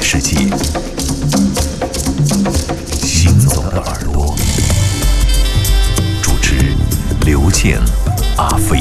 世界。行走的耳朵，主持刘健、阿飞。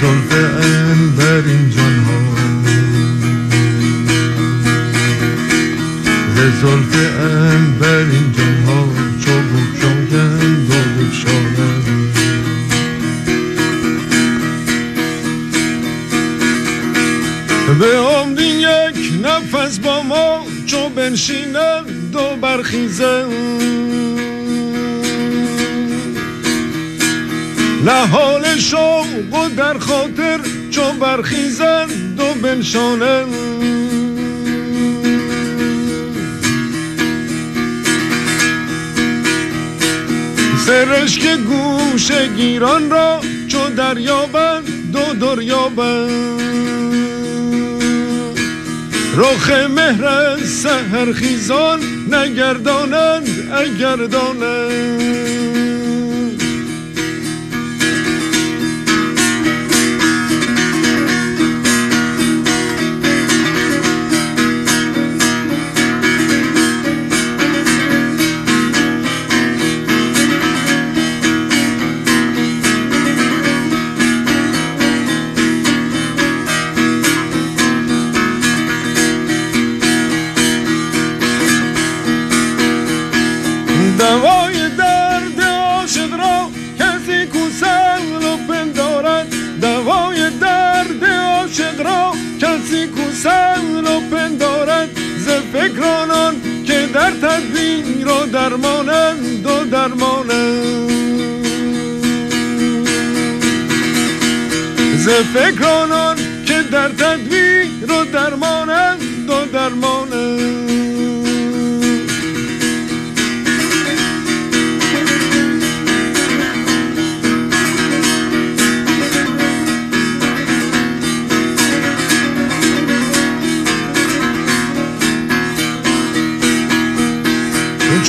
زلف بر این جان ها ز زلف بر این جان ها چوبک شاگن دوبک شاگن به عمر یک نفس با ما چو بنشینم دو برخیزم نهال شوق و در خاطر چو برخیزند و بنشانند. سرشک گوش گیران را چو دریابند و دریابند. رخ مهر سهر خیزان نگردانند اگر دانند فکرانان که در تدبیر و درمانند و درمانند. ز فکرانان که در تدبیر و درمانند و درمانند.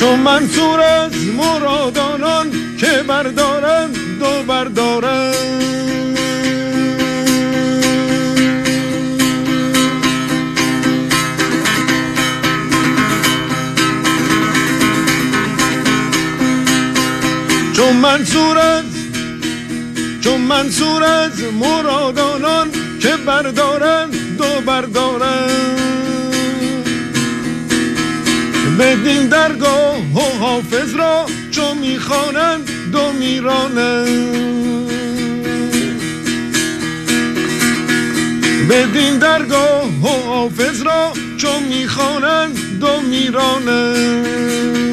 چون منصور از مرادانان که بردارند دو بردارند. چون منصور از چون منصور از مرادانان که بردارند دو بردارند. بدین درگاه و حافظ را چون می‌خوانند دو میرانند. بدین درگاه و حافظ را چون می‌خوانند دو میرانند.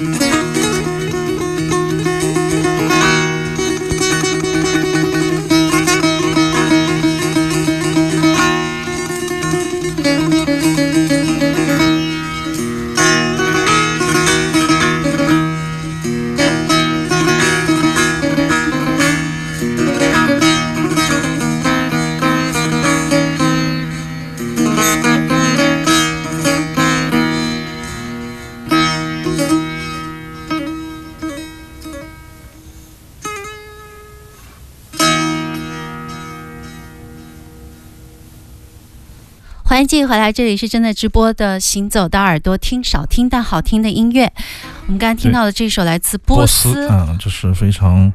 欢迎回来，这里是正在直播的《行走的耳朵》，听少听但好听的音乐。我们刚刚听到的这首来自波斯，嗯，这是非常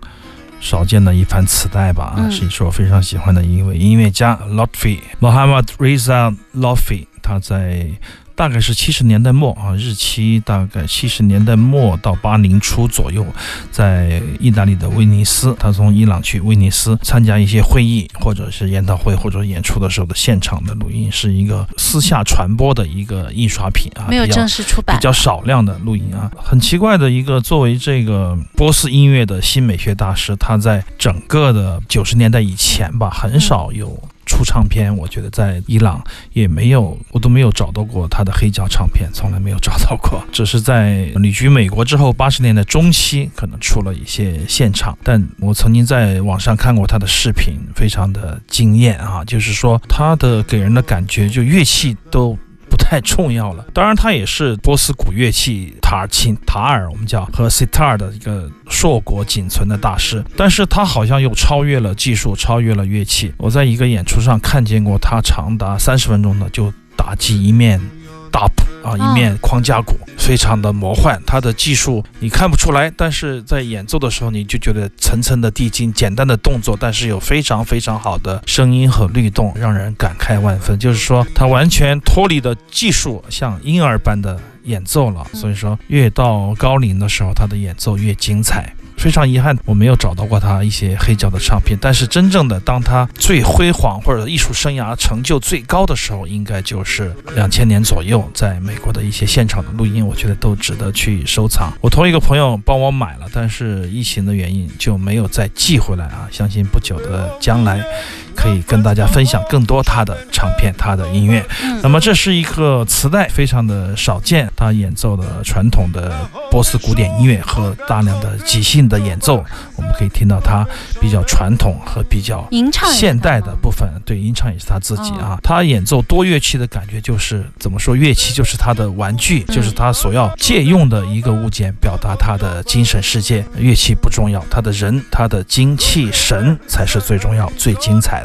少见的一盘磁带吧？啊，是一首我非常喜欢的一位音乐家 Lotfi Mohammad Reza Lotfi，他在。大概是七十年代末啊，日期大概七十年代末到八零初左右，在意大利的威尼斯，他从伊朗去威尼斯参加一些会议，或者是研讨会或者演出的时候的现场的录音，是一个私下传播的一个印刷品啊，没有正式出版，比较少量的录音啊。很奇怪的一个，作为这个波斯音乐的新美学大师，他在整个的九十年代以前吧，很少有。出唱片，我觉得在伊朗也没有，我都没有找到过他的黑胶唱片，从来没有找到过。只是在旅居美国之后，八十年代中期可能出了一些现场，但我曾经在网上看过他的视频，非常的惊艳啊！就是说他的给人的感觉，就乐器都。太重要了。当然，他也是波斯古乐器塔尔琴、塔尔，我们叫和 sitar 的一个硕果仅存的大师。但是他好像又超越了技术，超越了乐器。我在一个演出上看见过他长达三十分钟的就打击一面。大谱啊，一面框架鼓，非常的魔幻。他的技术你看不出来，但是在演奏的时候，你就觉得层层的递进，简单的动作，但是有非常非常好的声音和律动，让人感慨万分。就是说，他完全脱离的技术，像婴儿般的演奏了。所以说，越到高龄的时候，他的演奏越精彩。非常遗憾，我没有找到过他一些黑胶的唱片。但是真正的当他最辉煌或者艺术生涯成就最高的时候，应该就是两千年左右，在美国的一些现场的录音，我觉得都值得去收藏。我同一个朋友帮我买了，但是疫情的原因就没有再寄回来啊。相信不久的将来。可以跟大家分享更多他的唱片，他的音乐。那么这是一个磁带，非常的少见。他演奏的传统的波斯古典音乐和大量的即兴的演奏，我们可以听到他比较传统和比较现代的部分。对，吟唱也是他自己啊。他演奏多乐器的感觉就是怎么说？乐器就是他的玩具，就是他所要借用的一个物件，表达他的精神世界。乐器不重要，他的人，他的精气神才是最重要、最精彩。的。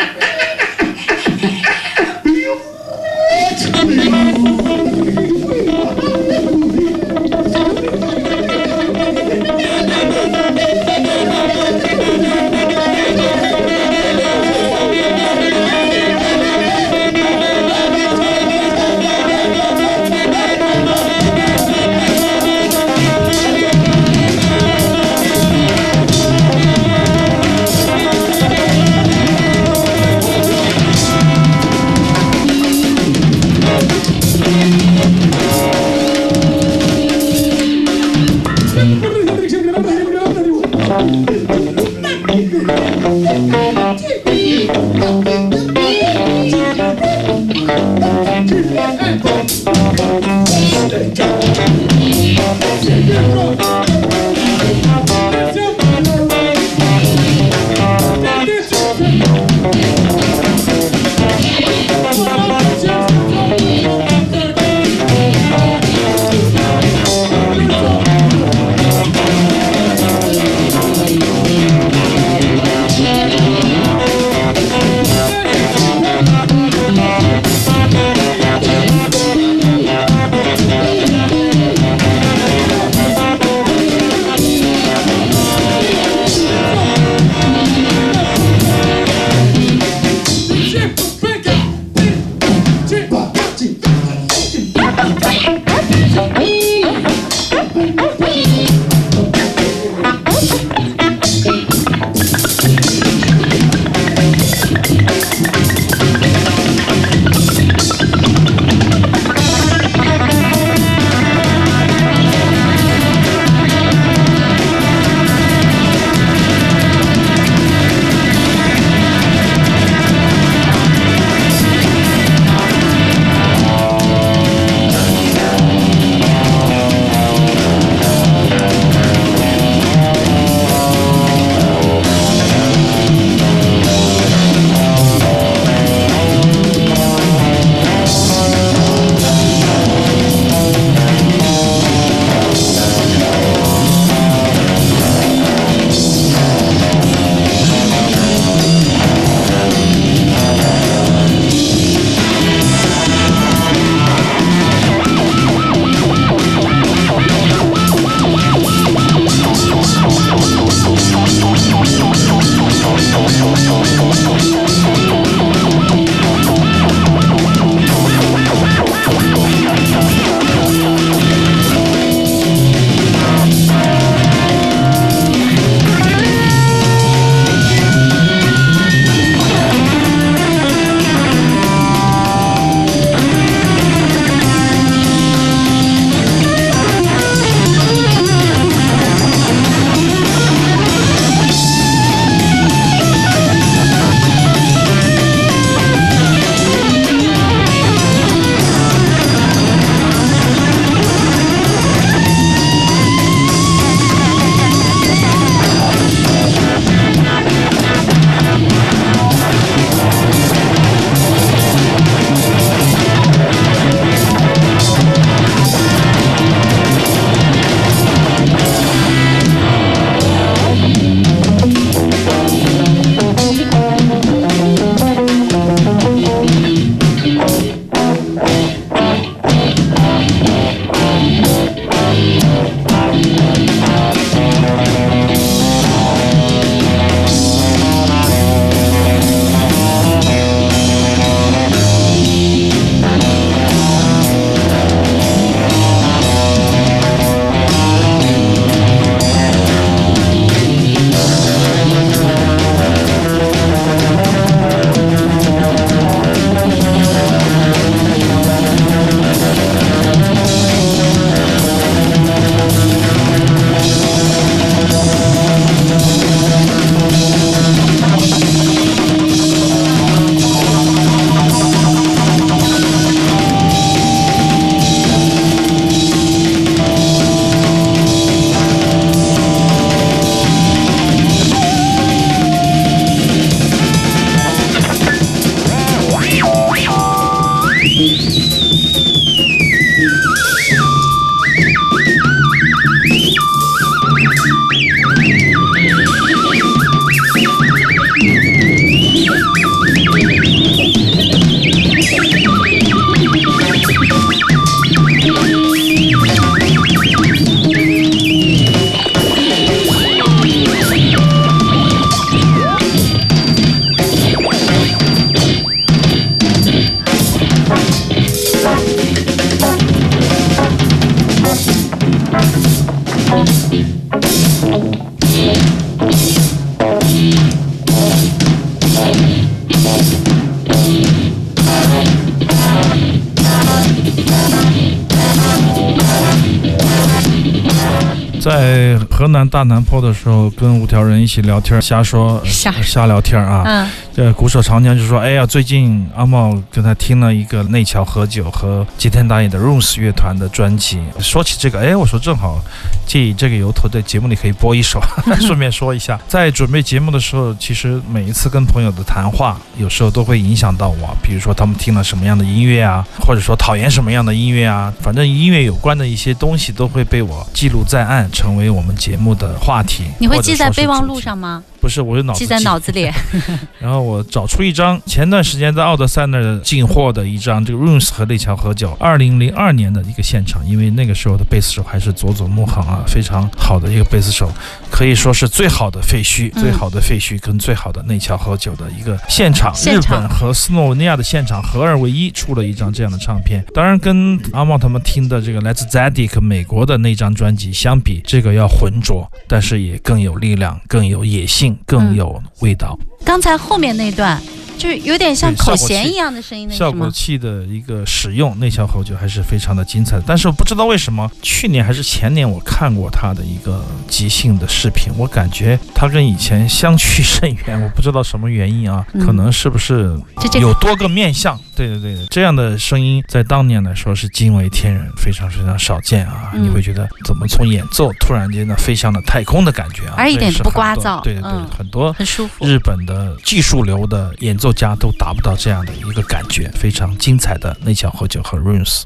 南大南坡的时候，跟五条人一起聊天，瞎说瞎瞎聊天啊。嗯这鼓手长江就说：“哎呀，最近阿茂跟他听了一个内桥和久和吉田打野的 Rose 乐团的专辑。说起这个，哎，我说正好借以这个由头，在节目里可以播一首，顺便说一下。在准备节目的时候，其实每一次跟朋友的谈话，有时候都会影响到我。比如说他们听了什么样的音乐啊，或者说讨厌什么样的音乐啊，反正音乐有关的一些东西都会被我记录在案，成为我们节目的话题。你会记在备忘？录上吗？不是，我是脑子记在脑子里。然后我找出一张前段时间在奥德赛那儿进货的一张这个 Runes 和内桥和久二零零二年的一个现场，因为那个时候的贝斯手还是佐佐木恒啊，非常好的一个贝斯手，可以说是最好的废墟、嗯最好的废墟跟最好的内桥和久的一个现场。现场日本和斯洛文尼亚的现场合二为一，出了一张这样的唱片。当然，跟阿茂他们听的这个来自 Zadig 美国的那张专辑相比，这个要浑浊，但是也更有力量，更有野性，更嗯有味道。刚才后面那段就是有点像口弦一样的声音，那效果？器的一个使用，内桥口酒还是非常的精彩的。但是我不知道为什么，去年还是前年我看过他的一个即兴的视频，我感觉他跟以前相去甚远。我不知道什么原因啊，嗯可能是不是有多个面相？对对对，这样的声音在当年来说是惊为天人，非常非常少见啊！嗯你会觉得怎么从演奏突然间呢飞向了太空的感觉啊，而一点都不这是很多聒噪对对对，嗯很多很舒服。日本的技术流的演奏家都达不到这样的一个感觉，非常精彩的内桥和酒和 Runes。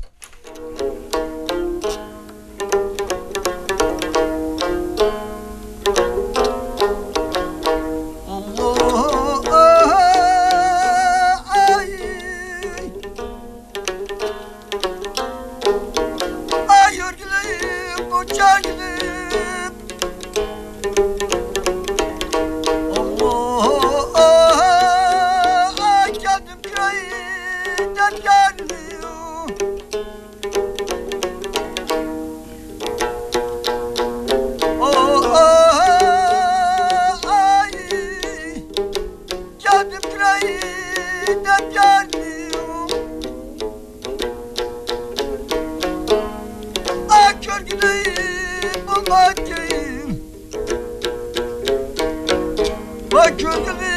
Acun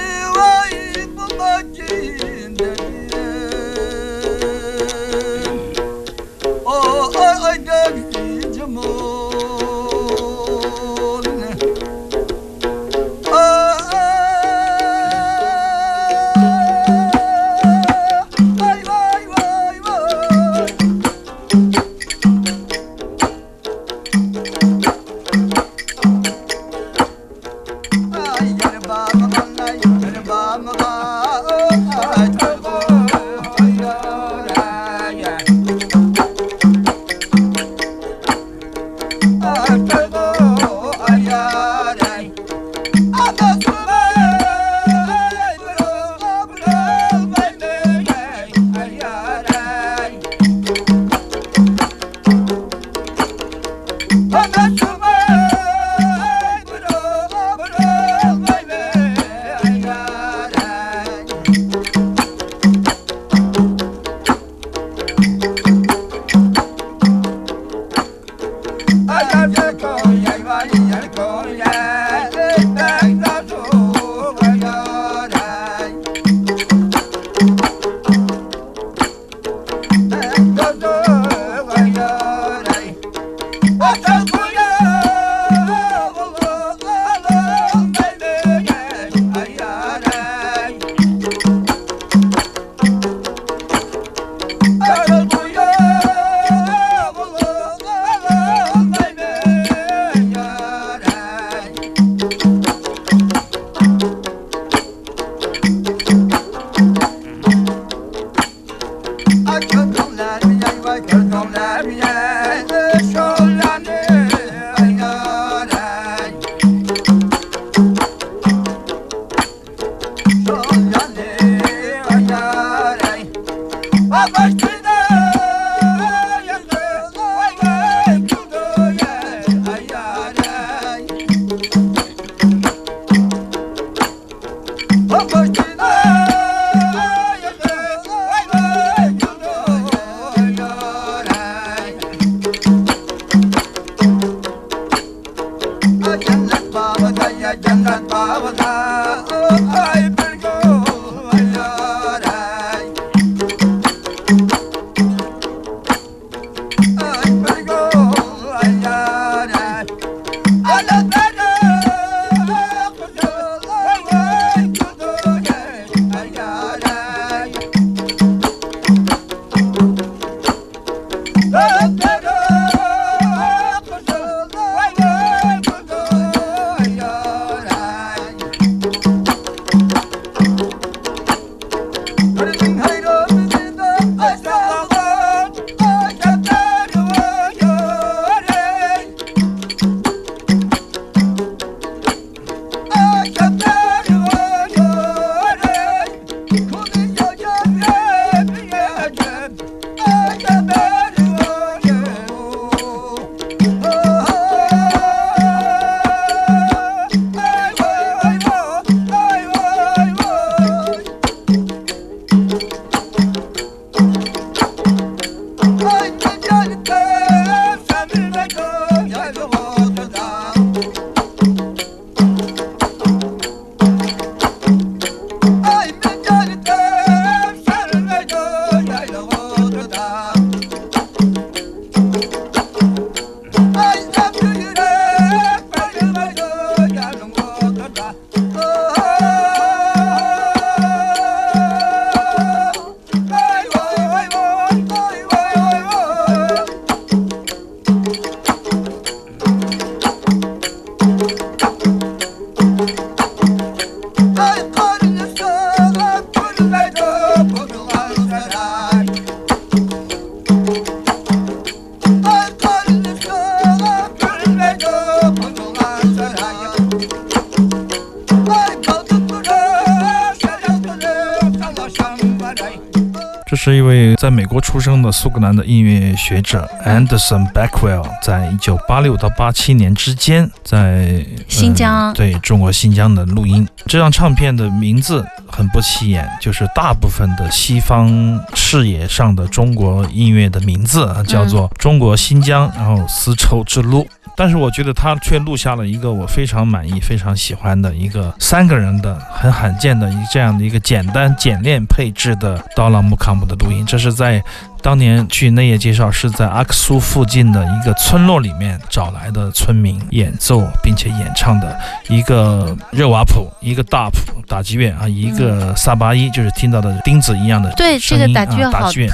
在美国出生的苏格兰的音乐学者 Anderson Backwell，在一九八六到八七年之间，在新疆对中国新疆的录音。这张唱片的名字很不起眼，就是大部分的西方视野上的中国音乐的名字叫做《中国新疆》，然后丝绸之路。但是我觉得他却录下了一个我非常满意、非常喜欢的一个三个人的很罕见的一这样的一个简单简练配置的刀郎木卡姆的录音，这是在。当年据内页介绍，是在阿克苏附近的一个村落里面找来的村民演奏并且演唱的一个热瓦普，一个大普打击乐啊，一个萨巴伊，就是听到的钉子一样的对这个打击乐好特别，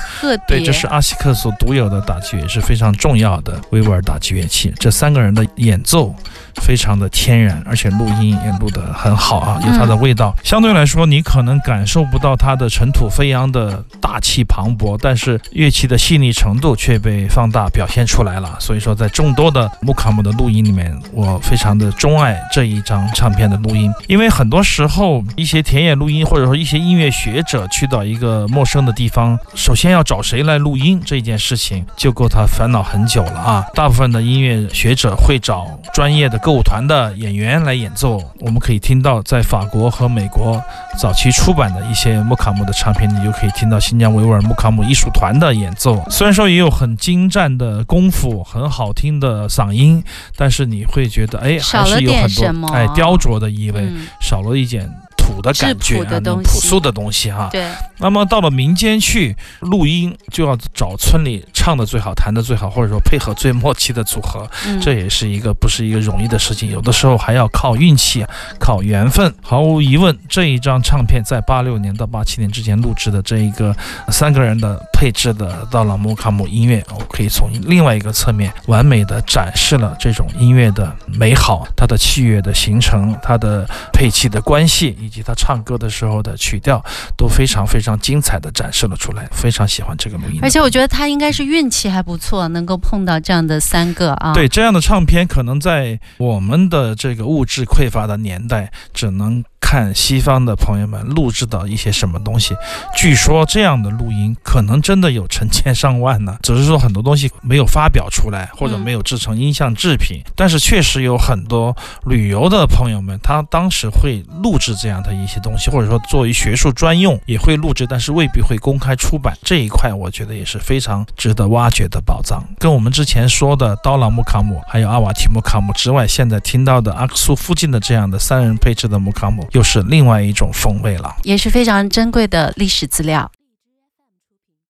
对，这是阿西克所独有的打击乐，也是非常重要的维吾尔打击乐器。这三个人的演奏非常的天然，而且录音也录得很好啊，有它的味道。相对来说，你可能感受不到它的尘土飞扬的大气磅礴，但是。乐器的细腻程度却被放大表现出来了，所以说在众多的木卡姆的录音里面，我非常的钟爱这一张唱片的录音，因为很多时候一些田野录音或者说一些音乐学者去到一个陌生的地方，首先要找谁来录音这件事情就够他烦恼很久了啊。大部分的音乐学者会找专业的歌舞团的演员来演奏，我们可以听到在法国和美国早期出版的一些木卡姆的唱片，你就可以听到新疆维吾尔木卡姆艺术团的。的演奏虽然说也有很精湛的功夫，很好听的嗓音，但是你会觉得哎，还是有很多哎雕琢的意味，少了一点。土的感觉，朴素的东西哈。对。那么到了民间去录音，就要找村里唱的最好、弹的最好，或者说配合最默契的组合。嗯。这也是一个不是一个容易的事情，有的时候还要靠运气、靠缘分。毫无疑问，这一张唱片在八六年到八七年之间录制的这一个三个人的配置的到了摩卡姆音乐，我可以从另外一个侧面完美的展示了这种音乐的美好，它的器乐的形成，它的配器的关系。以及他唱歌的时候的曲调都非常非常精彩的展示了出来，非常喜欢这个录音。而且我觉得他应该是运气还不错，能够碰到这样的三个啊。对，这样的唱片可能在我们的这个物质匮乏的年代，只能。看西方的朋友们录制到一些什么东西，据说这样的录音可能真的有成千上万呢。只是说很多东西没有发表出来，或者没有制成音像制品。但是确实有很多旅游的朋友们，他当时会录制这样的一些东西，或者说作为学术专用也会录制，但是未必会公开出版。这一块我觉得也是非常值得挖掘的宝藏。跟我们之前说的刀郎木卡姆，还有阿瓦提木卡姆之外，现在听到的阿克苏附近的这样的三人配置的木卡姆，又是另外一种风味了，也是非常珍贵的历史资料。